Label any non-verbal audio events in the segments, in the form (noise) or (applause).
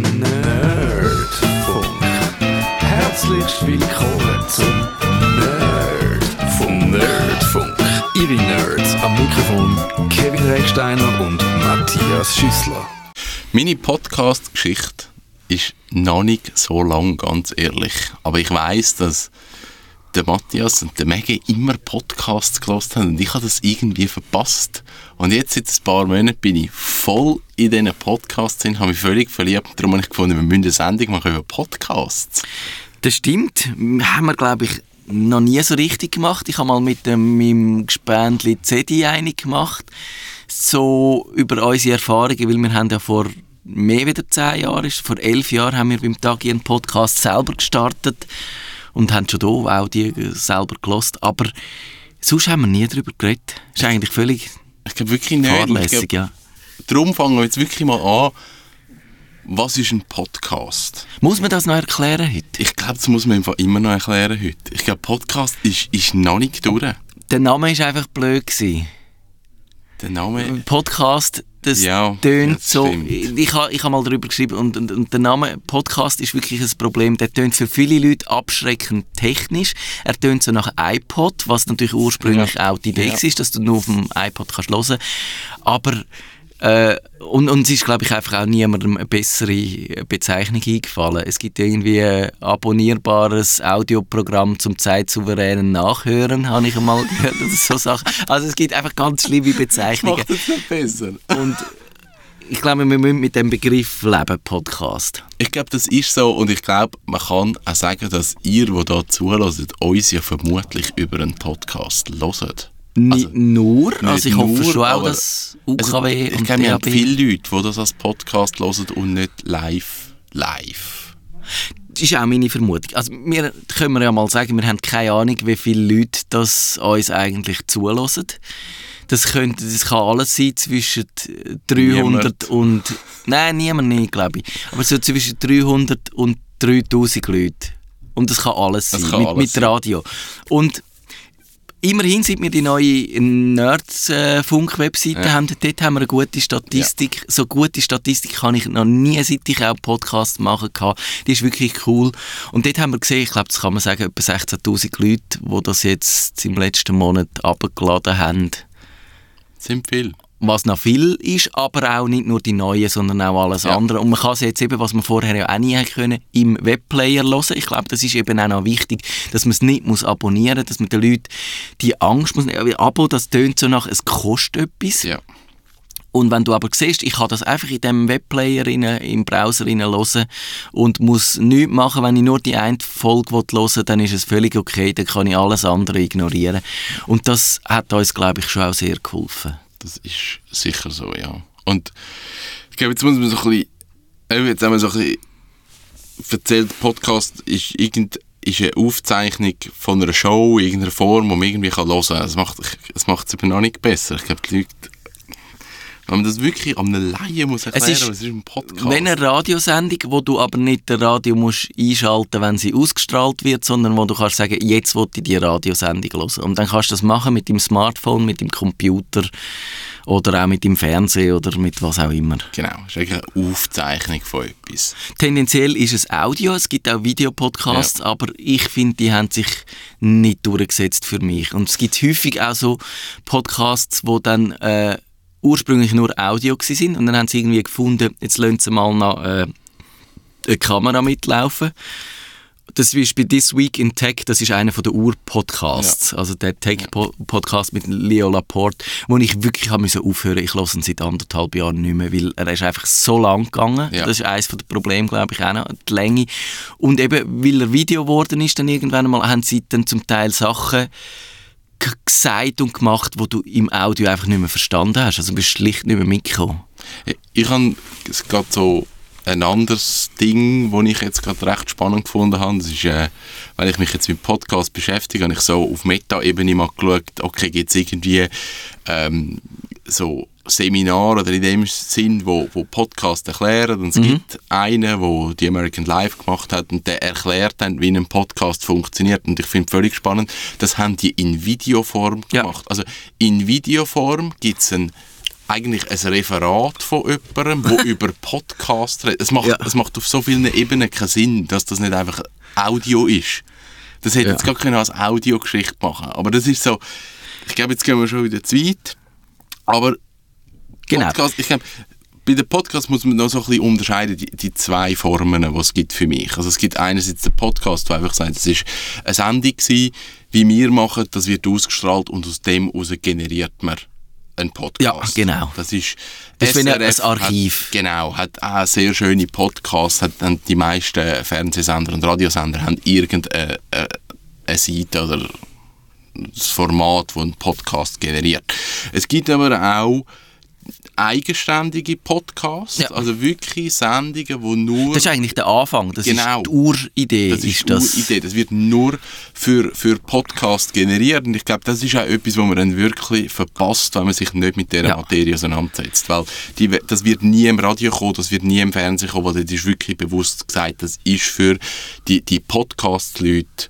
Nerdfunk. Herzlich willkommen zum Nerdfunk. Nerdfunk. Ihre Nerds am Mikrofon Kevin Recksteiner und Matthias Schüssler. Meine Podcast-Geschichte ist noch nicht so lang, ganz ehrlich. Aber ich weiß, dass der Matthias und der Maggie immer Podcasts gelost haben und ich habe das irgendwie verpasst. Und jetzt seit ein paar Monaten bin ich voll in diesen Podcasts drin, habe mich völlig verliebt. Darum habe ich gefunden, wir müssen eine Sendung machen über Podcasts. Das stimmt. Haben wir, glaube ich, noch nie so richtig gemacht. Ich habe mal mit dem, meinem Gespendli CD einig gemacht. So über unsere Erfahrungen, weil wir haben ja vor mehr als zehn Jahren, vor elf Jahren haben wir beim Tag einen Podcast selber gestartet und haben schon hier auch die selber gelost. Aber sonst haben wir nie darüber geredet. Das ist eigentlich völlig Ich glaube wirklich nicht. Ich fahrlässig, glaub, ja. Darum fangen wir jetzt wirklich mal an. Was ist ein Podcast? Muss man das noch erklären heute? Ich glaube, das muss man einfach immer noch erklären heute. Ich glaube, Podcast ist, ist noch nicht durch. Der Name ist einfach blöd gewesen. Der Name... Podcast, das Ja, tönt so. stimmt. Ich habe ich ha mal darüber geschrieben und, und, und der Name Podcast ist wirklich ein Problem. Der tönt für viele Leute abschreckend technisch. Er tönt so nach iPod, was natürlich ursprünglich auch die Idee Ja. war, dass du nur auf dem iPod kannst hören. Aber äh, und, und es ist, glaube ich, einfach auch niemandem eine bessere Bezeichnung eingefallen. Es gibt irgendwie ein abonnierbares Audioprogramm zum zeitsouveränen Nachhören, habe ich einmal (laughs) gehört. Oder so Sachen. Also es gibt einfach ganz schlimme Bezeichnungen. Macht es nicht besser. Und ich glaube, wir müssen mit dem Begriff leben, Podcast. Ich glaube, das ist so und ich glaube, man kann auch sagen, dass ihr, die hier zuhört, uns ja vermutlich über einen Podcast hört. Nicht nur, also nicht ich hoffe nur, schon auch, dass Also, UKW ich glaube, wir haben DAB... viele Leute, die das als Podcast hören und nicht live. Live. Das ist auch meine Vermutung. Also wir können wir ja mal sagen, wir haben keine Ahnung, wie viele Leute das uns eigentlich zulassen. Das, könnte, das kann alles sein zwischen 300 Niemand. und... Nein, niemand nicht, glaube ich. Aber so zwischen 300 und 3000 Leute. Und das kann alles Das sein, kann mit, alles mit. Radio. Und immerhin, seit wir die neue Nerds-Funk-Webseite Ja. haben, dort haben wir eine gute Statistik. So gute Statistik habe ich noch nie, seit ich auch Podcasts machen kann. Die ist wirklich cool. Und dort haben wir gesehen, ich glaube, das kann man sagen, etwa 16'000 Leute, die das jetzt im letzten Monat abgeladen haben. Das sind viele. Was noch viel ist, aber auch nicht nur die neuen, sondern auch alles Ja. andere. Und man kann es jetzt eben, was man vorher ja auch nie haben können, im Webplayer hören. Ich glaube, das ist eben auch noch wichtig, dass man es nicht muss abonnieren muss, dass man den Leuten die Angst muss... Abo, das tönt so nach, es kostet etwas. Ja. Und wenn du aber siehst, ich kann das einfach in dem Webplayer rein, im Browser hören und muss nichts machen, wenn ich nur die eine Folge hören will, dann ist es völlig okay, dann kann ich alles andere ignorieren. Und das hat uns, glaube ich, schon auch sehr geholfen. Das ist sicher so, ja. Und ich glaube, jetzt muss man so ein bisschen, eben, jetzt haben wir so ein bisschen erzählt, Podcast ist, irgend, ist eine Aufzeichnung von einer Show, in irgendeiner Form, die man irgendwie kann hören kann. Das macht es macht eben noch nicht besser. Ich glaube, die Leute, wenn man das wirklich an einem Laien muss erklären, ist- was ist ein Podcast? Wenn eine Radiosendung, wo du aber nicht das Radio musst einschalten wenn sie ausgestrahlt wird, sondern wo du kannst sagen, jetzt will ich die Radiosendung hören. Und dann kannst du das machen mit dem Smartphone, mit dem Computer oder auch mit dem Fernsehen oder mit was auch immer. Genau, es ist eigentlich eine Aufzeichnung von etwas. Tendenziell ist es Audio, es gibt auch Videopodcasts, aber ich finde, die haben sich nicht durchgesetzt für mich. Und es gibt häufig auch so Podcasts, wo dann äh, ursprünglich nur Audio sind und dann haben sie irgendwie gefunden, jetzt lassen sie mal noch äh, eine Kamera mitlaufen. Das ist bei This Week in Tech, das ist einer der Ur-Podcasts, also der Tech-Podcast mit Leo Laporte, wo ich wirklich habe müssen aufhören Ich höre ihn seit anderthalb Jahren nicht mehr, weil er ist einfach so lang gegangen. Ja. Das ist eines der Probleme, glaube ich, auch noch, die Länge. Und eben, weil er Video geworden ist, dann irgendwann einmal, haben sie dann zum Teil Sachen gesagt und gemacht, wo du im Audio einfach nicht mehr verstanden hast. Also du bist schlicht nicht mehr mitgekommen. Ich, habe gerade so ein anderes Ding, das ich jetzt gerade recht spannend gefunden habe. Das ist, äh, weil ich mich jetzt mit Podcast beschäftige, habe ich so auf Meta-Ebene mal geschaut, okay, gibt es irgendwie ähm, so Seminare oder in dem Sinn, wo, wo Podcast erklären. Und es gibt einen, wo die American Life gemacht hat und der erklärt dann, wie ein Podcast funktioniert. Und ich finde völlig spannend, das haben die in Videoform Ja. gemacht. Also in Videoform gibt es eigentlich ein Referat von jemandem, der (laughs) über Podcast redet. Es macht, Ja. es macht auf so vielen Ebenen keinen Sinn, dass das nicht einfach Audio ist. Das hätte Ja. jetzt gar keine als Audiogeschichte machen Aber das ist so, ich glaube, jetzt gehen wir schon wieder zu weit. Aber Genau. Podcast, ich glaube, bei den Podcasts muss man noch so ein bisschen unterscheiden, die, die zwei Formen, die es gibt für mich. Also es gibt einerseits den Podcast, der einfach sagt, es ist eine Sendung gewesen, wie wir machen, das wird ausgestrahlt und aus dem heraus generiert man einen Podcast. Ja, genau. Das ist, Das wie ein SRF Archiv. Hat, genau, hat auch sehr schöne Podcasts, hat, haben die meisten Fernsehsender und Radiosender haben irgendeine äh, eine Seite oder das Format, das einen Podcast generiert. Es gibt aber auch eigenständige Podcasts, Ja. also wirklich Sendungen, die nur... Das ist eigentlich der Anfang, das Genau. ist die Uridee. Das ist die das. Idee. Das wird nur für, für Podcast generiert. Und ich glaube, das ist auch etwas, was man dann wirklich verpasst, wenn man sich nicht mit dieser Ja. Materie auseinandersetzt. Weil die, das wird nie im Radio kommen, das wird nie im Fernsehen kommen, weil das ist wirklich bewusst gesagt, das ist für die, die Podcast-Leute,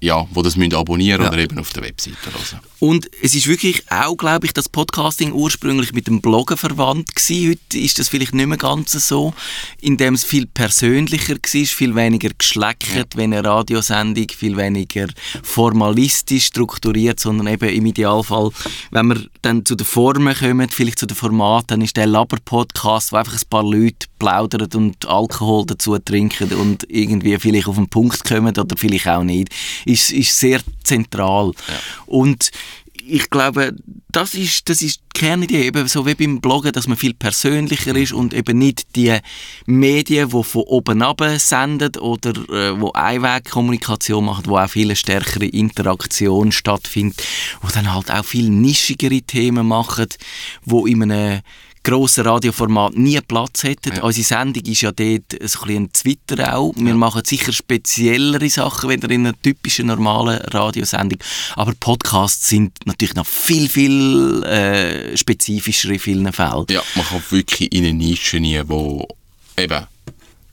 ja, die das müssen abonnieren Ja. oder eben auf der Webseite hören. Und es ist wirklich auch, glaube ich, das Podcasting ursprünglich mit dem Bloggen verwandt gewesen. Heute ist das vielleicht nicht mehr ganz so, indem es viel persönlicher war, viel weniger geschleckert, wie eine Radiosendung, viel weniger formalistisch strukturiert, sondern eben im Idealfall, wenn wir dann zu den Formen kommen, vielleicht zu den Formaten, dann ist der Laber-Podcast, wo einfach ein paar Leute plaudern und Alkohol dazu trinken und irgendwie vielleicht auf den Punkt kommen oder vielleicht auch nicht, ist, ist sehr zentral. Und ich glaube, das ist, das ist die Kernidee, eben so wie beim Bloggen, dass man viel persönlicher ist und eben nicht die Medien, die von oben ab senden oder äh, wo Einwegkommunikation machen, wo auch viel stärkere Interaktion stattfindet, wo dann halt auch viel nischigere Themen machen, wo in einem grossen Radioformat nie Platz hätten. Ja. Unsere Sendung ist ja dort ein bisschen ein Twitter auch. Wir machen sicher speziellere Sachen, wieder in einer typischen normalen Radiosendung. Aber Podcasts sind natürlich noch viel, viel äh, spezifischer in vielen Fällen. Ja, man kommt wirklich in eine Nische rein, wo eben,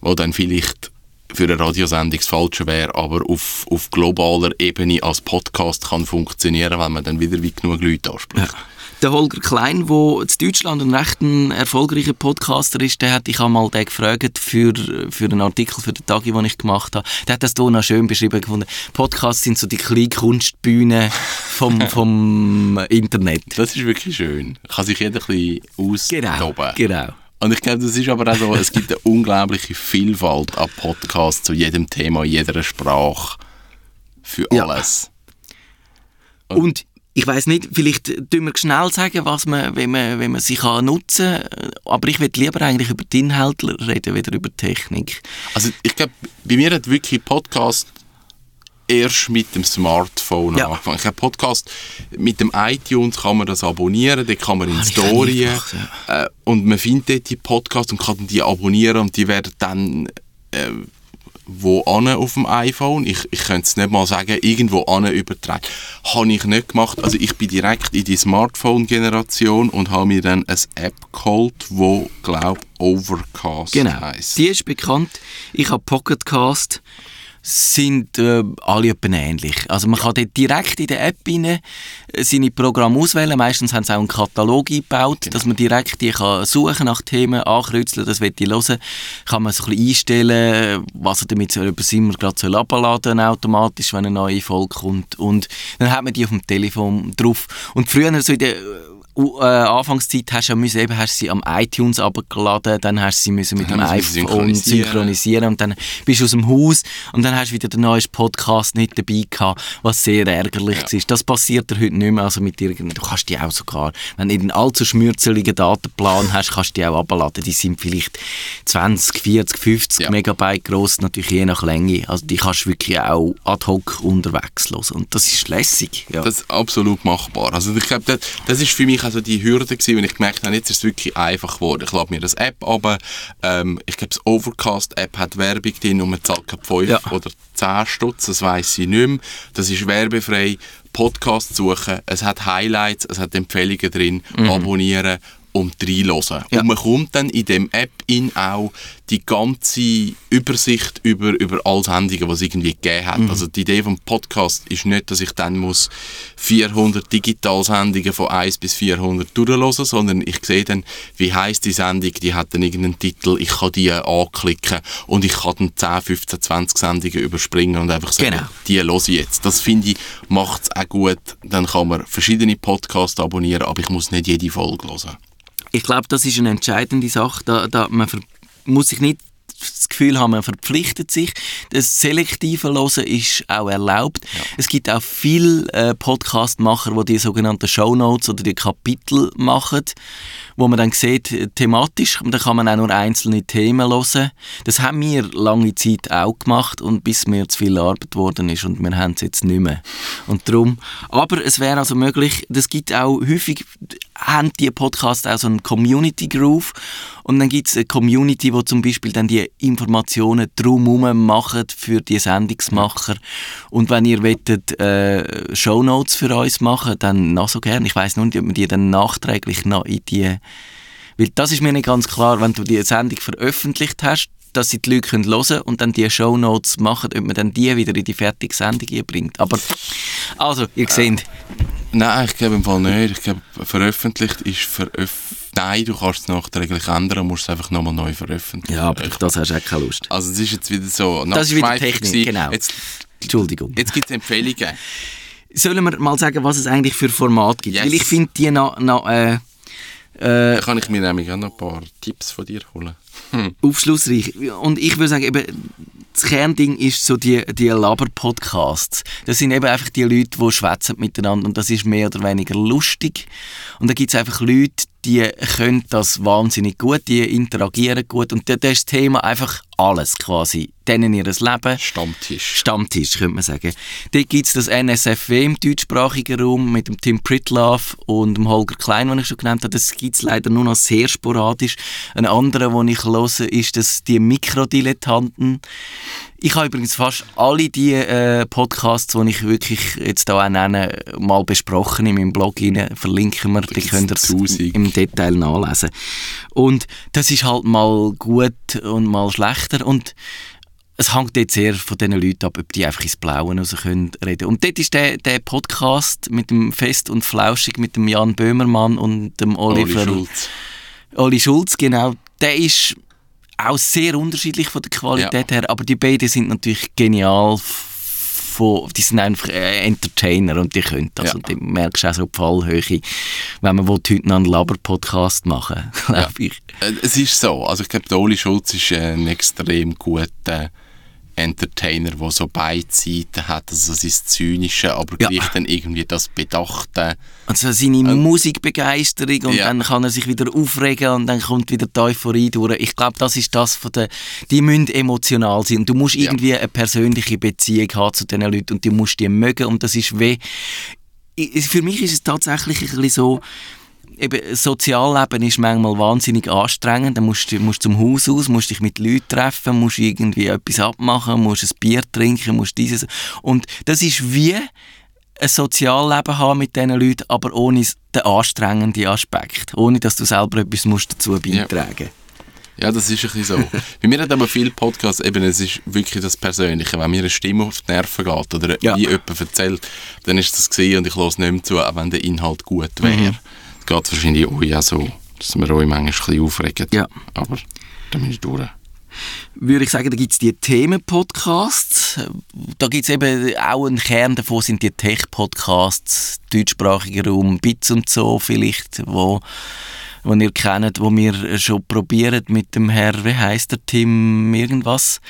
wo dann vielleicht für eine Radiosendung das Falsche wäre, aber auf, auf globaler Ebene als Podcast kann funktionieren, weil man dann wieder wie genug Leute anspricht. Der Holger Klein, der in Deutschland ein recht erfolgreicher Podcaster ist, der hat, ich habe mal den gefragt für, für einen Artikel für den Tagi, den ich gemacht habe. Der hat das hier noch schön beschrieben gefunden. Podcasts sind so die kleine Kunstbühne vom, (laughs) vom Internet. Das ist wirklich schön. Kann sich jeder ein bisschen Genau, austoben. genau. Und ich glaube, das ist aber auch so, es gibt eine unglaubliche Vielfalt an Podcasts zu jedem Thema, jeder Sprache, für Ja. alles. Und ich weiß nicht, vielleicht tun wir schnell sagen, was man, wenn man, wenn man sie kann nutzen kann. Aber ich würde lieber eigentlich über die Inhalte reden, wieder über Technik. Also ich glaube, bei mir hat wirklich Podcast erst mit dem Smartphone Ja. angefangen. Ich glaube, Podcast mit dem iTunes kann man das abonnieren, da kann man in Habe nie Storien gemacht, äh, und man findet dort die Podcasts und kann die abonnieren und die werden dann äh, wo an auf dem iPhone, ich, ich könnte es nicht mal sagen, irgendwo an übertragen. Habe ich nicht gemacht. Also ich bin direkt in die Smartphone-Generation und habe mir dann eine App geholt, wo glaube Overcast Genau. heisst. Die ist bekannt. Ich habe Pocketcast. Sind äh, alle etwa ähnlich. Also man kann dort direkt in der App rein, äh, seine Programme auswählen. Meistens haben sie auch einen Katalog eingebaut, dass man direkt die kann suchen nach Themen, ankreuzeln, das will ich hören. Kann man so ein bisschen einstellen, was er damit soll, ob er es immer gerade soll abladen automatisch, wenn eine neue Folge kommt. Und dann hat man die auf dem Telefon drauf. Und früher so in der uh, Anfangszeit hast du ja müssen, eben, hast sie am iTunes abgeladen, dann hast du sie müssen mit Dann dem iPhone synchronisieren. synchronisieren und dann bist du aus dem Haus und dann hast du wieder den neuesten Podcast nicht dabei gehabt, was sehr ärgerlich Ja. ist. Das passiert dir heute nicht mehr, also mit irgend, du kannst die auch sogar, wenn du einen allzu schmürzeligen Datenplan hast, kannst du die auch abladen. Die sind vielleicht 20, 40, 50 Ja. Megabyte groß, natürlich je nach Länge. Also die kannst du wirklich auch ad hoc unterwegs hören und das ist lässig. Ja. Das ist absolut machbar. Also ich glaube, das, das ist für mich also die Hürde gewesen, wenn ich gemerkt habe, jetzt ist es wirklich einfach geworden. Ich lade mir das App aber ähm, ich glaube, das Overcast-App hat Werbung drin und man zahlt keine 5 Ja. oder 10 Stutz, das weiß ich nicht mehr. Das ist werbefrei. Podcast suchen, es hat Highlights, es hat Empfehlungen drin, abonnieren und reinhören. Ja. Und man kommt dann in dem App in auch die ganze Übersicht über, über alle Sendungen, die es irgendwie gegeben hat. Also die Idee vom Podcast ist nicht, dass ich dann muss 400 Digitalsendungen von 1 bis 400 durchhören, sondern ich sehe dann, wie heißt die Sendung, die hat dann irgendeinen Titel, ich kann die anklicken und ich kann dann 10, 15, 20 Sendungen überspringen und einfach sagen, Genau. die höre ich jetzt. Das finde ich, macht es auch gut. Dann kann man verschiedene Podcasts abonnieren, aber ich muss nicht jede Folge hören. Ich glaube, das ist eine entscheidende Sache. Da, da man ver muss sich nicht das Gefühl haben, man verpflichtet sich. Das selektive Hören ist auch erlaubt. Es gibt auch viele äh, Podcast-Macher, die die sogenannten Shownotes oder die Kapitel machen, wo man dann sieht, äh, thematisch, und da kann man auch nur einzelne Themen hören. Das haben wir lange Zeit auch gemacht und bis mir zu viel Arbeit geworden ist und wir haben es jetzt nicht mehr. Und darum, aber es wäre also möglich, das gibt auch häufig, haben die Podcasts auch so einen Community-Groove und dann gibt es eine Community, wo zum Beispiel dann die Informationen drumherum machen für die Sendungsmacher. Und wenn ihr wettet, äh, Shownotes für uns machen, dann noch so gerne. Ich weiß nur nicht, ob wir die dann nachträglich noch in die... Weil das ist mir nicht ganz klar, wenn du die Sendung veröffentlicht hast, dass sie die Leute können hören und dann die Shownotes machen, ob man dann die wieder in die fertige Sendung bringt. Aber, also, ihr seht, Nein, ich glaube im Fall nicht. Ich glaube, veröffentlicht ist veröffentlicht. Nein, du kannst es nachträglich ändern, musst es einfach nochmal neu veröffentlichen. ja, aber auf das hast du auch keine Lust. Also das ist jetzt wieder so Das ist wieder Technik, gewesen. genau. Jetzt, Entschuldigung. jetzt gibt es Empfehlungen. Sollen wir mal sagen, was es eigentlich für Format gibt? Yes. Weil ich finde die noch, noch äh, Da kann ich mir nämlich auch noch ein paar Tipps von dir holen. aufschlussreich. Und ich würde sagen, eben, das Kernding ist so die, die Laber-Podcasts. Das sind eben einfach die Leute, die schwätzen miteinander und das ist mehr oder weniger lustig. Und da gibt es einfach Leute, die können das wahnsinnig gut, die interagieren gut und da da ist das Thema einfach alles quasi. Denen ihr Leben. Stammtisch. Stammtisch, könnte man sagen. Dort gibt es das NSFW im deutschsprachigen Raum mit dem Tim Pritlove und dem Holger Klein, den ich schon genannt habe. Das gibt es leider nur noch sehr sporadisch. Ein anderer, den ich höre, ist das die Mikrodilettanten. Ich habe übrigens fast alle die äh, Podcasts, die ich wirklich jetzt hier auch nenne, mal besprochen in meinem Blog rein. Verlinken wir, die könnt ihr im Detail nachlesen. Und das ist halt mal gut und mal schlechter und es hängt jetzt sehr von diesen Leuten ab, ob die einfach ins Blaue raus können reden. Und dort ist der, der Podcast mit dem Fest und Flauschig mit dem Jan Böhmermann und dem Oliver Oli Schulz. Oli Schulz, genau. Der ist auch sehr unterschiedlich von der Qualität her, aber die beiden sind natürlich genial. Von, die sind einfach äh, Entertainer und die können das. Ja. Und du merkst auch so die Fallhöhe, wenn man will, heute noch einen Laber-Podcast machen (laughs) glaube ich. Äh, Es ist so. Also ich glaube, der Oli Schulz ist ein extrem guter Entertainer, der so beide Seiten hat. Also sein Zynische, aber Ja. gleich dann irgendwie das Bedachte. Also seine Musikbegeisterung und Ja. dann kann er sich wieder aufregen und dann kommt wieder die Euphorie durch. Ich glaube, das ist das von der, die müssen emotional sein du musst Ja. irgendwie eine persönliche Beziehung haben zu diesen Leuten und du musst die mögen und das ist weh. Für mich ist es tatsächlich ein bisschen so, eben, Sozialleben ist manchmal wahnsinnig anstrengend. Dann musst du musst zum Haus aus, musst dich mit Leuten treffen, musst irgendwie etwas abmachen, musst ein Bier trinken, musst dieses. Und das ist wie ein Sozialleben haben mit diesen Leuten, aber ohne den anstrengenden Aspekt. Ohne, dass du selber etwas musst dazu beitragen Ja, das ist ein bisschen so. (laughs) Bei mir hat aber viele Podcasts, eben, es ist wirklich das Persönliche. Wenn mir eine Stimme auf die Nerven geht oder Ja. wie jemand erzählt, dann ist das gesehen und ich höre nicht mehr zu, auch wenn der Inhalt gut wäre. Mhm. Es geht wahrscheinlich euch auch so, dass wir euch manchmal ein bisschen aufregen. Ja. Aber dann bin ich durch. würde ich sagen, da gibt es die Themenpodcasts. Da gibt es eben auch einen Kern davon, sind die Tech-Podcasts, deutschsprachiger Raum, Bits und so vielleicht, wo, wo ihr kennt, wo wir schon probieren mit dem Herr, wie heißt der, Tim irgendwas,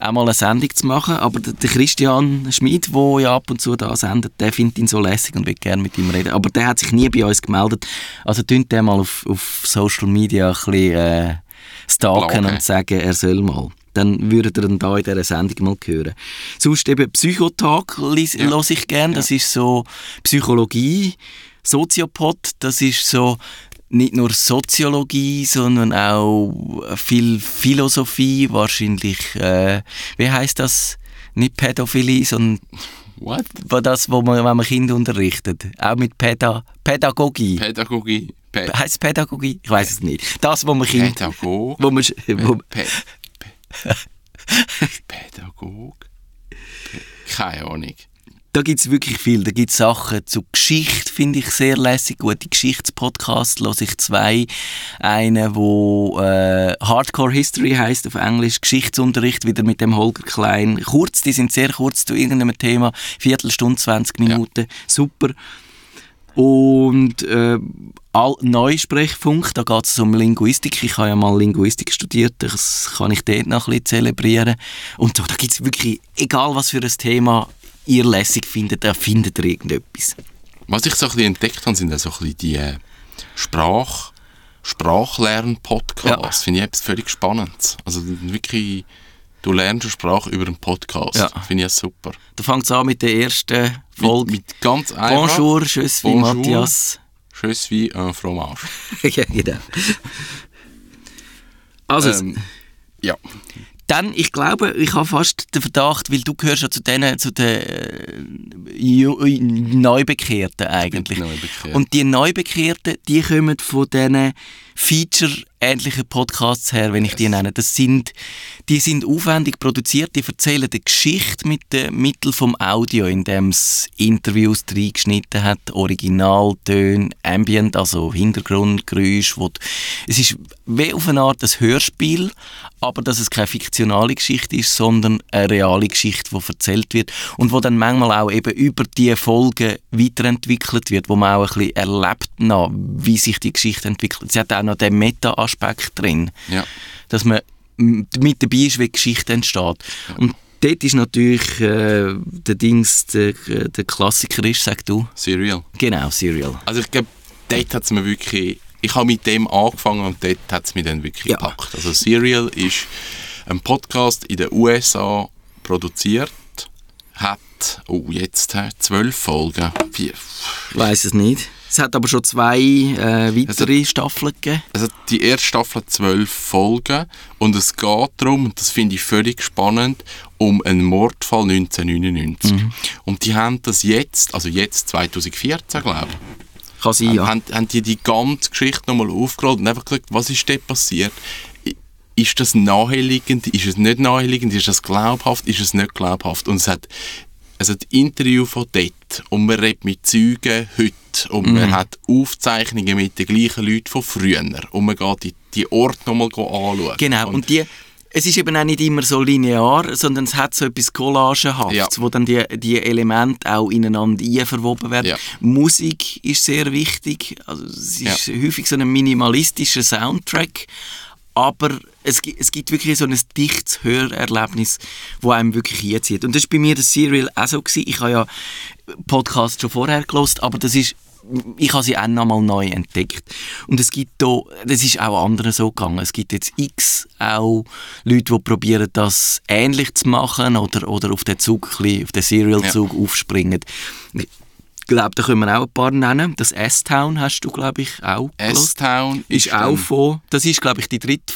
auch mal eine Sendung zu machen. Aber der Christian Schmid, der ja ab und zu da sendet, der findet ihn so lässig und will gerne mit ihm reden. Aber der hat sich nie bei uns gemeldet. Also tönt der mal auf, auf Social Media ein bisschen... Äh, stalken Bloggen. und sagen, er soll mal. Dann würdet ihr ihn da in dieser Sendung mal hören. Sonst eben Psychotag Ja. höre ich gerne. Das ist so Psychologie, Soziopod, das ist so nicht nur Soziologie, sondern auch viel Philosophie, wahrscheinlich, äh, wie heißt das? Nicht Pädophilie, sondern What? Das, wo man, wenn man Kinder unterrichtet. Auch mit Päda Pädagogie. Pädagogie. Pä heißt Pädagogie? Ich weiß es nicht. Das, wo man Kinder... Pädagog. Wo man, wo, Pä Pä (laughs) Pädagog? Pä- Keine Ahnung. Da gibt es wirklich viel. Da gibt es Sachen zu Geschichte, finde ich sehr lässig. Gute Geschichtspodcasts höre ich zwei. Einen, wo äh, Hardcore History heißt auf Englisch, Geschichtsunterricht, wieder mit dem Holger Klein. Kurz, die sind sehr kurz zu irgendeinem Thema. Viertelstunde, 20 Minuten. Super. Und äh, All Neusprechfunk, da geht es um Linguistik. Ich habe ja mal Linguistik studiert, das kann ich dort noch ein bisschen zelebrieren. Und so, da gibt es wirklich, egal was für ein Thema ihr lässig findet, da findet ihr irgendetwas. Was ich so ein bisschen entdeckt habe, sind so ein bisschen die äh, Sprach, Sprachlern-Podcasts. Ja. Finde ich etwas völlig Spannendes. Also wirklich, du lernst eine Sprache über einen Podcast. Ja. Finde ich super. Fängt es an mit der ersten Folge. Mit, mit ganz einfach. Bonjour, je suis Bonjour. Matthias. Je suis un fromage. (laughs) ja, genau. Also, Ähm, ja. Dann, ich glaube, ich habe fast den Verdacht, weil du gehörst ja zu denen, zu den äh, Ju- Neubekehrten eigentlich. Neubekehrt. Und die Neubekehrten, die kommen von diesen Feature-ähnlichen Podcasts her, wenn ich die nenne. Das sind, die sind aufwendig produziert, die erzählen die Geschichte mit den Mitteln vom Audio, indem es Interviews reingeschnitten hat, Originaltöne, Ambient, also Hintergrundgeräusche. Wo die- es ist wie auf eine Art ein Hörspiel, aber dass es keine fiktionale Geschichte ist, sondern eine reale Geschichte, die erzählt wird und wo dann manchmal auch eben über die Folgen weiterentwickelt wird, wo man auch ein bisschen erlebt, wie sich die Geschichte entwickelt. Sie hat auch noch den Meta-Aspekt drin, ja. dass man mit dabei ist, wie Geschichte entsteht. Und dort ist natürlich äh, der Dings, der, der Klassiker ist, sag du. Serial. Genau, Serial. Also ich glaube, dort hat es mir wirklich... Ich habe mit dem angefangen und dort hat es mich dann wirklich Ja. gepackt. Also Serial ist ein Podcast in den USA produziert, hat, oh jetzt, zwölf Folgen. Ich weiß es nicht. Es hat aber schon zwei äh, weitere Staffeln gegeben. Also die erste Staffel hat zwölf Folgen und es geht darum, und das finde ich völlig spannend, um einen Mordfall 1999. Mhm. Und die haben das jetzt, also jetzt 2014 glaube ich, Kann sein, ja. haben, haben die die ganze Geschichte nochmal aufgerollt und einfach geschaut, was ist dort passiert. Ist das naheliegend, ist es nicht naheliegend, ist das glaubhaft, ist es nicht glaubhaft. Und es hat, es hat Interview von dort und man redet mit Zeugen heute und man hat Aufzeichnungen mit den gleichen Leuten von früher und man geht die, die Orte nochmal anschauen. Genau, und die, es ist eben auch nicht immer so linear, sondern es hat so etwas Collagenhaftes, Ja. wo dann die, die Elemente auch ineinander einverwoben werden. Ja. Musik ist sehr wichtig, also es ist häufig so ein minimalistischer Soundtrack, aber es, es gibt wirklich so ein dichtes Hörerlebnis, wo einem wirklich hinzieht. Und das war bei mir das Serial auch so. Gewesen. Ich habe ja Podcasts schon vorher gelost, aber das ist ich habe sie auch noch mal neu entdeckt. Und es gibt da, das ist auch anderen so gegangen. Es gibt jetzt x auch Leute, die probieren, das ähnlich zu machen oder, oder auf den Zug, auf den Serial-Zug aufspringen. Ich glaube, da können wir auch ein paar nennen. Das S-Town hast du, glaube ich, auch. S-Town Ist auch dann- von, das ist, glaube ich, die dritte,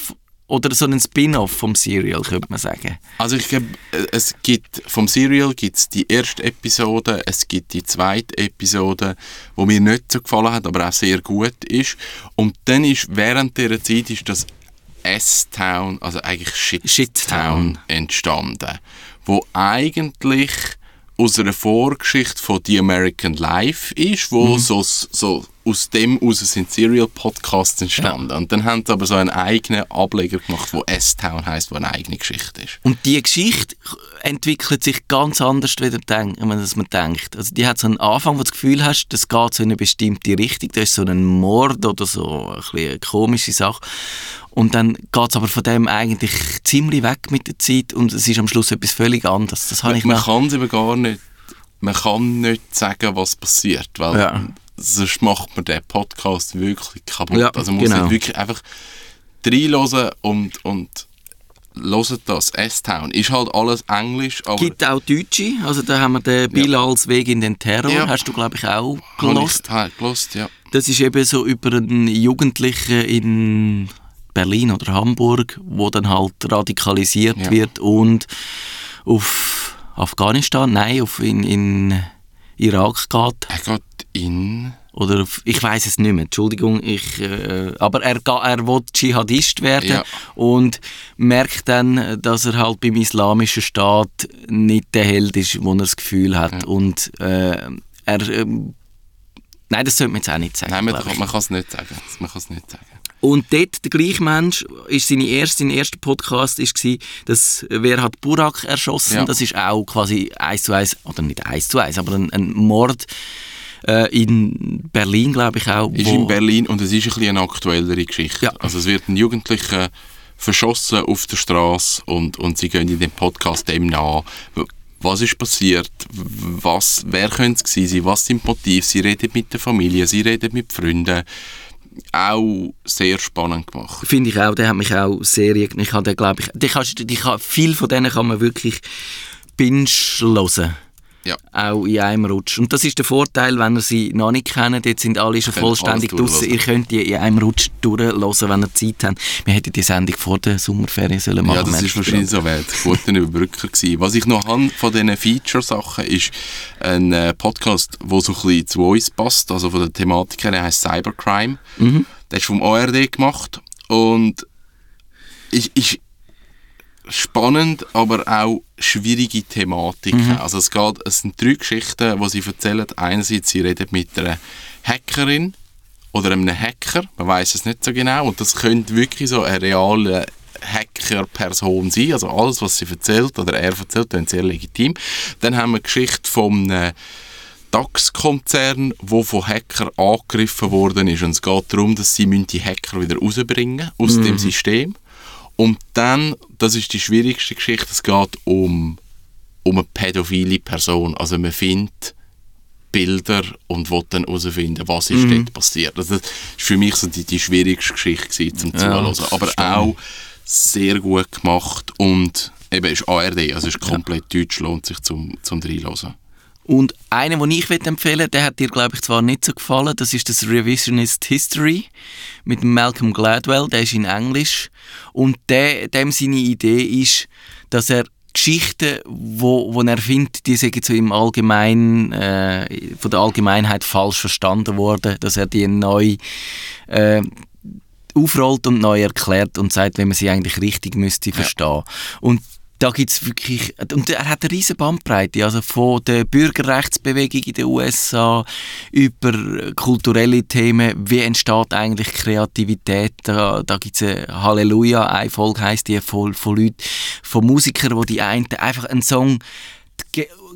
oder so ein Spin-off vom Serial, könnte man sagen. Also ich glaube, äh, es gibt vom Serial gibt es die erste Episode, es gibt die zweite Episode, wo mir nicht so gefallen hat, aber auch sehr gut ist. Und dann ist während dieser Zeit ist das S-Town, also eigentlich Shit-Town, Shit-Town. entstanden, wo eigentlich aus einer Vorgeschichte von The American Life ist, wo so, so aus dem aus sind Serial Podcasts entstanden. Und dann haben sie aber so einen eigenen Ableger gemacht, wo S-Town heißt, wo eine eigene Geschichte ist. Und die Geschichte entwickelt sich ganz anders, wie man denkt- wenn man das man denkt. Also die hat so einen Anfang, wo du das Gefühl hast, das geht so in eine bestimmte Richtung. Da ist so ein Mord oder so ein eine komische Sache. Und dann geht es aber von dem eigentlich ziemlich weg mit der Zeit und es ist am Schluss etwas völlig anderes. Das habe ich man noch... kann es eben gar nicht, man kann nicht sagen, was passiert, weil Ja. Sonst macht man den Podcast wirklich kaputt. Ja, also man muss genau. wirklich einfach reinhören und, und hören das. S-Town ist halt alles Englisch, aber gibt auch Deutsche, also da haben wir den Bilals Weg in den Terror, Ja. hast du glaube ich auch gelost. habe gelost, ja. Das ist eben so über einen Jugendlichen in Berlin oder Hamburg, wo dann halt radikalisiert Ja. wird und auf Afghanistan, nein, auf in, in Irak geht. Er geht in... Oder auf, ich weiß es nicht mehr, Entschuldigung, ich, äh, aber er, er will Dschihadist werden Ja. und merkt dann, dass er halt beim islamischen Staat nicht der Held ist, wo er das Gefühl hat. Und äh, er, ähm, nein, das sollte man jetzt auch nicht sagen. Nein, man kann es nicht sagen. Man kann es nicht sagen. Und dort, der gleiche Mensch, ist seine erste, sein erster Podcast ist gsi, dass wer hat Burak erschossen? Ja. Das ist auch quasi eins zu eins, oder nicht eins zu eins, aber ein, ein Mord äh, in Berlin, glaube ich auch. Ist in Berlin und es ist ein bisschen eine aktuellere Geschichte. Ja. Also es wird ein Jugendlicher verschossen auf der Straße und, und sie gehen in den Podcast dem nach. Was ist passiert? Was, wer könnte es gewesen sein? Was sind die Motive? Sie reden mit der Familie, sie reden mit Freunden. Auch sehr spannend gemacht. Finde ich auch, der hat mich auch sehr, ich habe glaube ich, die kannst, die kann, viel von denen kann man wirklich binge hören. Ja. Auch in einem Rutsch. Und das ist der Vorteil, wenn ihr sie noch nicht kennt, jetzt sind alle schon vollständig draußen. Ihr könnt die in einem Rutsch durchhören, wenn ihr Zeit habt. Wir hätten die Sendung vor der Sommerferien sollen machen Ja, das ist wahrscheinlich so wert. Guter Überbrücker gewesen. Was ich noch habe von diesen Feature-Sachen ist ein äh, Podcast, der so ein bisschen zu uns passt, also von der Thematik her, der heißt Cybercrime. Der ist vom ARD gemacht und ist, ist spannend, aber auch schwierige Thematiken. Also es geht, es sind drei Geschichten, die sie erzählen. Einerseits, sie reden mit einer Hackerin oder einem Hacker, man weiß es nicht so genau, und das könnte wirklich so eine reale Hacker-Person sein, also alles, was sie erzählt oder er erzählt, klingt sehr legitim. Dann haben wir die Geschichte vom äh, DAX-Konzern, wo von Hacker angegriffen worden ist. Und es geht darum, dass sie die Hacker wieder rausbringen aus dem System. Und dann, das ist die schwierigste Geschichte, es geht um, um eine pädophile Person. Also man findet Bilder und will dann herausfinden, was ist dort passiert. Also das war für mich so die, die schwierigste Geschichte gewesen, zum Zuhören. Aber auch sehr gut gemacht und eben ist ARD, also ist komplett deutsch, lohnt sich zum, zum Reinhören. Und einen, den ich möchte empfehlen der hat dir, glaube ich, zwar nicht so gefallen, das ist das Revisionist History mit Malcolm Gladwell, der ist in Englisch. Und der, dem seine Idee ist, dass er Geschichten, wo, wo er findet, die sind so im Allgemeinen, äh, von der Allgemeinheit falsch verstanden worden, dass er die neu äh, aufrollt und neu erklärt und sagt, wie man sie eigentlich richtig müsste verstehen. Und da gibt es wirklich, und er hat eine riesige Bandbreite, also von der Bürgerrechtsbewegung in den USA über kulturelle Themen, wie entsteht eigentlich Kreativität, da, da gibt es eine Halleluja, eine Folge heisst die von, von Leuten, von Musikern, wo die einen einfach einen Song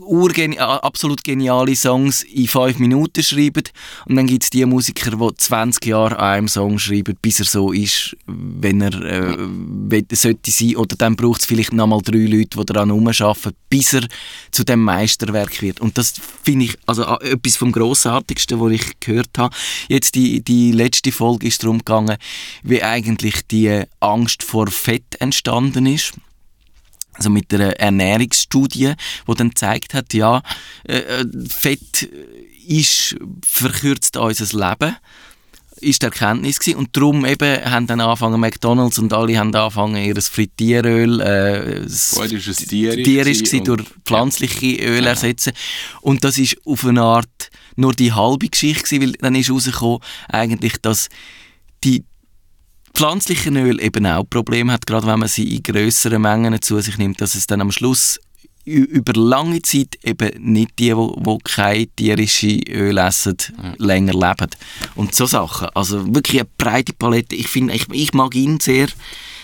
ge- urgeni absolut geniale Songs in fünf Minuten schreiben. Und dann gibt es die Musiker, die 20 Jahre an einem Song schreiben, bis er so ist, wenn er äh, sollte sein. Oder dann braucht es vielleicht nochmal drei Leute, die daran arbeiten, bis er zu dem Meisterwerk wird. Und das finde ich also etwas vom Grossartigsten, was ich gehört habe. Jetzt die, die letzte Folge ist darum gegangen, wie eigentlich die Angst vor Fett entstanden ist also mit einer Ernährungsstudie, die dann gezeigt hat, ja, äh, äh, Fett ist, verkürzt unser Leben ist die Erkenntnis gewesen. und darum eben haben dann angefangen McDonalds und alle haben angefangen ihr Frittieröl äh, tierisch tierisch gewesen durch pflanzliche Öl ersetzen. Und das ist auf eine Art nur die halbe Geschichte gewesen, weil dann ist herausgekommen eigentlich, dass die pflanzlichen Öl eben auch Probleme hat, gerade wenn man sie in größeren Mengen zu sich nimmt, dass es dann am Schluss über lange Zeit eben nicht die, wo, wo kein tierische Öl essen, länger leben. Und so Sachen. Also wirklich eine breite Palette. Ich finde, ich, ich mag ihn sehr.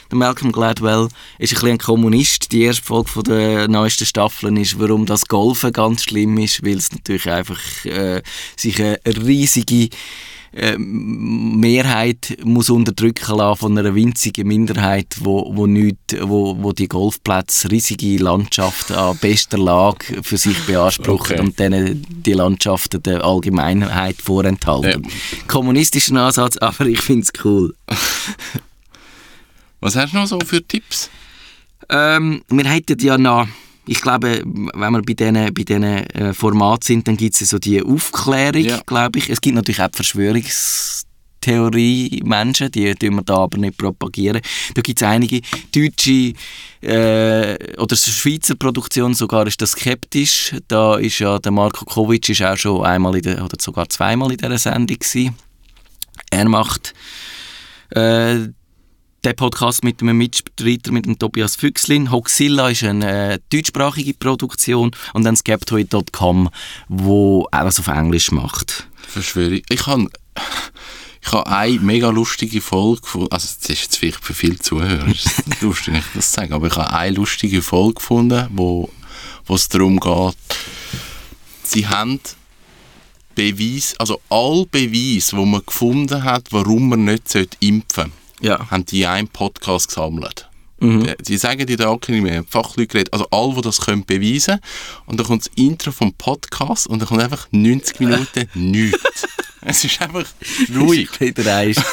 Der Malcolm Gladwell ist ein bisschen ein Kommunist. Die erste Folge von der neuesten Staffeln ist, warum das Golfen ganz schlimm ist, weil es natürlich einfach äh, sich eine riesige äh, Mehrheit muss unterdrücken lassen von einer winzigen Minderheit, wo, wo, nicht, wo, wo die Golfplätze riesige Landschaften an bester Lage für sich beanspruchen Okay. und denen die Landschaften der Allgemeinheit vorenthalten. Kommunistischen Ansatz, aber ich finde es cool. Was hast du noch so für Tipps? Ähm, wir hätten ja noch, ich glaube, wenn wir bei diesen bei diesen, äh, Formaten sind, dann gibt es so die Aufklärung, Ja. glaube ich. Es gibt natürlich auch Verschwörungstheorie-Menschen, die tun wir da aber nicht propagieren. Da gibt es einige deutsche äh, oder Schweizer Produktion sogar ist das skeptisch. Da ist ja der Marco Kovic ist auch schon einmal in der, oder sogar zweimal in dieser Sendung gewesen. Er macht äh, der Podcast mit einem Mitstreiter, mit dem Tobias Füchslin. Hoxilla ist eine äh, deutschsprachige Produktion und dann Skeptoid.com, wo alles auf Englisch macht. Verschwörung. Ich habe ich habe eine mega lustige Folge gefunden, also das ist jetzt vielleicht für viele Zuhörer, ist lustig, ich das sagen, aber ich habe eine lustige Folge gefunden, wo, wo es darum geht, sie haben Beweis, also all Beweise, die man gefunden hat, warum man nicht impfen sollte, Ja. haben die in einem Podcast gesammelt. Äh, Sie sagen die da auch nicht mehr, Fachleute geredet, also alle, die das können beweisen und dann kommt das Intro vom Podcast und dann kommt einfach 90 Minuten (laughs) nichts. Es ist einfach ruhig. Wieder eins. (laughs)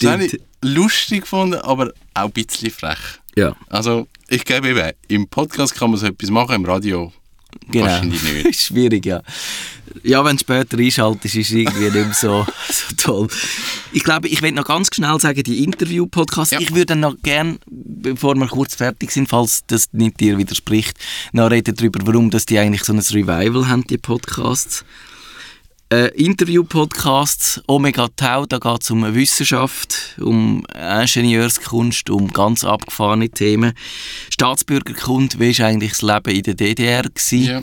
Das habe ich lustig gefunden, aber auch ein bisschen frech. Ja, Also, ich gebe eben, im Podcast kann man so etwas machen, im Radio genau. wahrscheinlich nicht. (laughs) Schwierig, ja. Ja, wenn du später einschaltest, ist es irgendwie nicht mehr so, (laughs) so toll. Ich glaube, ich will noch ganz schnell sagen, die Interview-Podcasts, Ja. ich würde noch gerne, bevor wir kurz fertig sind, falls das nicht dir widerspricht, noch reden darüber, warum dass die eigentlich so ein Revival haben, die Podcasts. Äh, Interview-Podcasts, Omega Tau, da geht es um Wissenschaft, um Ingenieurskunst, um ganz abgefahrene Themen. Staatsbürgerkunde, wie war eigentlich das Leben in der DDR? Gewesen? Ja.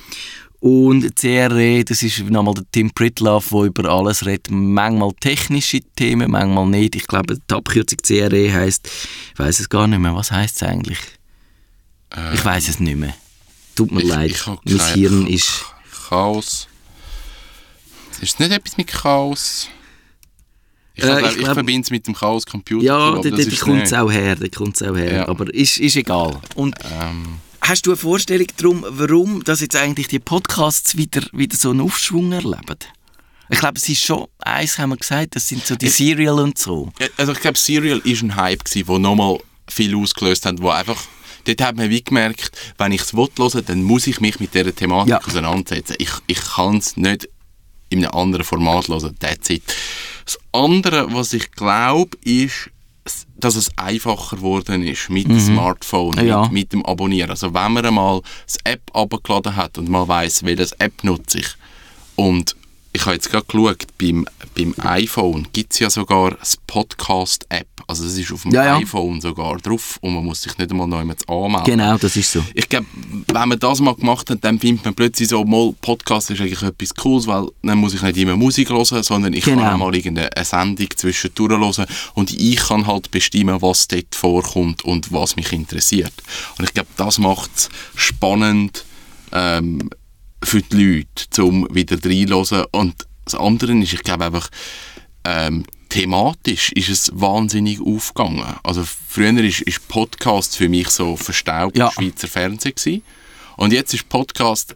Und CRE, das ist nochmal der Tim Pritloff, der über alles redet. Manchmal technische Themen, manchmal nicht. Ich glaube, die Abkürzung CRE heisst, ich weiß es gar nicht mehr. Was heisst es eigentlich? ich weiß es nicht mehr. Tut mir Ich- leid. ich mein Hirn ist. Chaos. Ist es nicht etwas mit Chaos? Ich, Äh, glaub, ich ich, verbinde es mit dem Chaos Computer. Ja, da, das da, kommt es auch her. Da kommt's auch her. Ja. Aber ist, ist egal. Und Ähm, hast du eine Vorstellung darum, warum dass jetzt eigentlich die Podcasts wieder, wieder so einen Aufschwung erleben? Ich glaube, es ist schon, eins haben wir gesagt, das sind so die Serial und so. Also ich glaube, Serial ist ein Hype gewesen, der nochmal viel ausgelöst hat, wo einfach dort hat man wie gemerkt, wenn ich es hören dann muss ich mich mit dieser Thematik Ja. auseinandersetzen. Ich, ich kann es nicht in einem anderen Format hören, that's it. Das andere, was ich glaube, ist, dass es einfacher geworden ist mit dem Smartphone, Ja. mit, mit dem Abonnieren. Also wenn man einmal das App abgeladen hat und man weiß, welches App nutze ich und ich habe jetzt gerade geschaut, beim, beim iPhone gibt es ja sogar das Podcast-App. Also das ist auf dem Ja, ja. iPhone sogar drauf und man muss sich nicht einmal neu anmelden. Genau, das ist so. Ich glaube, wenn man das mal gemacht hat, dann findet man plötzlich so, mal, Podcast ist eigentlich etwas Cooles, weil dann muss ich nicht immer Musik hören, sondern ich Genau. kann auch mal irgendeine Sendung zwischendurch hören und ich kann halt bestimmen, was dort vorkommt und was mich interessiert. Und ich glaube, das macht es spannend ähm, für die Leute, um wieder reinzuhören. Und das andere ist, ich glaube einfach, ähm, thematisch ist es wahnsinnig aufgegangen. Also früher ist, ist Podcast für mich so verstaubt Ja. Schweizer Fernsehen gewesen. Und jetzt ist Podcast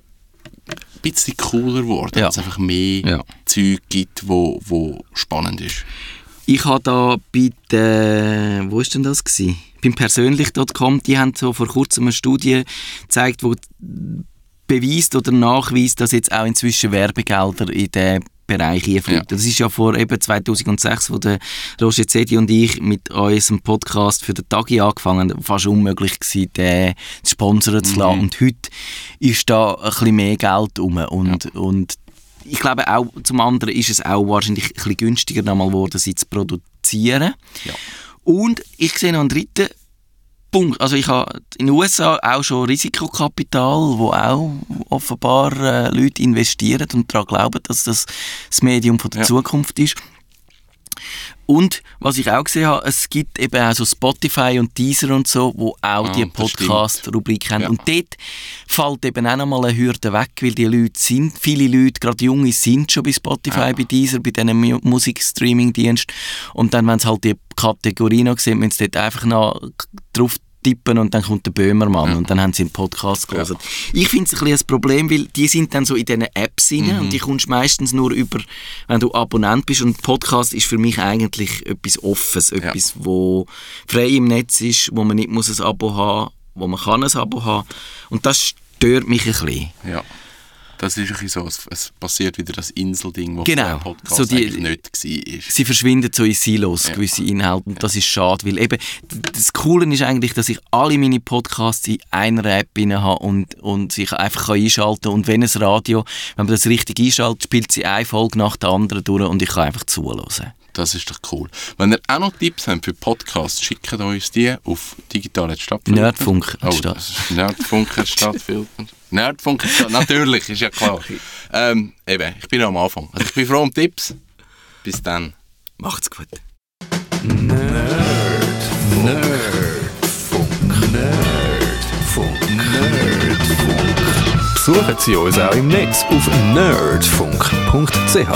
ein bisschen cooler geworden, Ja. es einfach mehr Ja. Zeug gibt, wo, wo spannend ist. Ich habe da bei der, wo ist denn das gewesen? Beim persönlich.com, die haben so vor kurzem eine Studie gezeigt, wo beweist oder nachweist, dass jetzt auch inzwischen Werbegelder in den Bereich einfliegen. Ja. Das ist ja vor eben 2006, wo der Roger Zedi und ich mit unserem Podcast für den Tagi angefangen haben, fast unmöglich gewesen, den zu sponsern zu lassen. Und heute ist da ein bisschen mehr Geld rum und, und ich glaube auch, zum anderen ist es auch wahrscheinlich ein bisschen günstiger nochmal geworden, sie zu produzieren. Ja. Und ich sehe noch einen dritten Punkt. Also ich habe in den USA auch schon Risikokapital, wo auch offenbar äh, Leute investieren und daran glauben, dass das das Medium von der Ja. Zukunft ist. Und was ich auch gesehen habe, es gibt eben auch so Spotify und Deezer und so, wo auch Ah, die. Podcast-Rubrik haben. Ja. Und dort fällt eben auch nochmal eine Hürde weg, weil die Leute sind, viele Leute, gerade Junge, sind schon bei Spotify, Ja. bei Deezer, bei diesen Mu- Musikstreaming-Diensten. Und dann, wenn sie halt die Kategorie noch sehen, müssen sie dort einfach noch drauf tippen und dann kommt der Böhmermann und dann haben sie einen Podcast gelesen. Ich finde es ein bisschen ein Problem, weil die sind dann so in diesen Apps rein Mhm. und die kommst meistens nur über, wenn du Abonnent bist und Podcast ist für mich eigentlich etwas Offenes, etwas, wo frei im Netz ist, wo man nicht muss ein Abo haben, wo man kann ein Abo haben und das stört mich ein bisschen. Ja. Das ist ein bisschen so, es, es passiert wieder das Inselding, das Genau. Podcast So die- eigentlich nicht war. sie verschwinden so in Silos, Ja. gewisse Inhalte. Und das ist schade, weil eben, das Coole ist eigentlich, dass ich alle meine Podcasts in einer App drin habe und, und sich einfach kann einschalten kann. Und wenn ein Radio, wenn man das richtig einschaltet, spielt sie eine Folge nach der anderen durch und ich kann einfach zuhören. Das ist doch cool. Wenn ihr auch noch Tipps habt für Podcasts, schickt uns die auf digital Stadtfilter. Nerdfunk Oh, Nerdfunk Stadtfilter. (laughs) Nerdfunk Stadt, natürlich, ist ja klar. Ähm, eben, ich bin noch am Anfang. Also ich bin froh um Tipps. Bis dann. Macht's gut. Besuchen Sie uns auch im Netz auf nerdfunk.ch.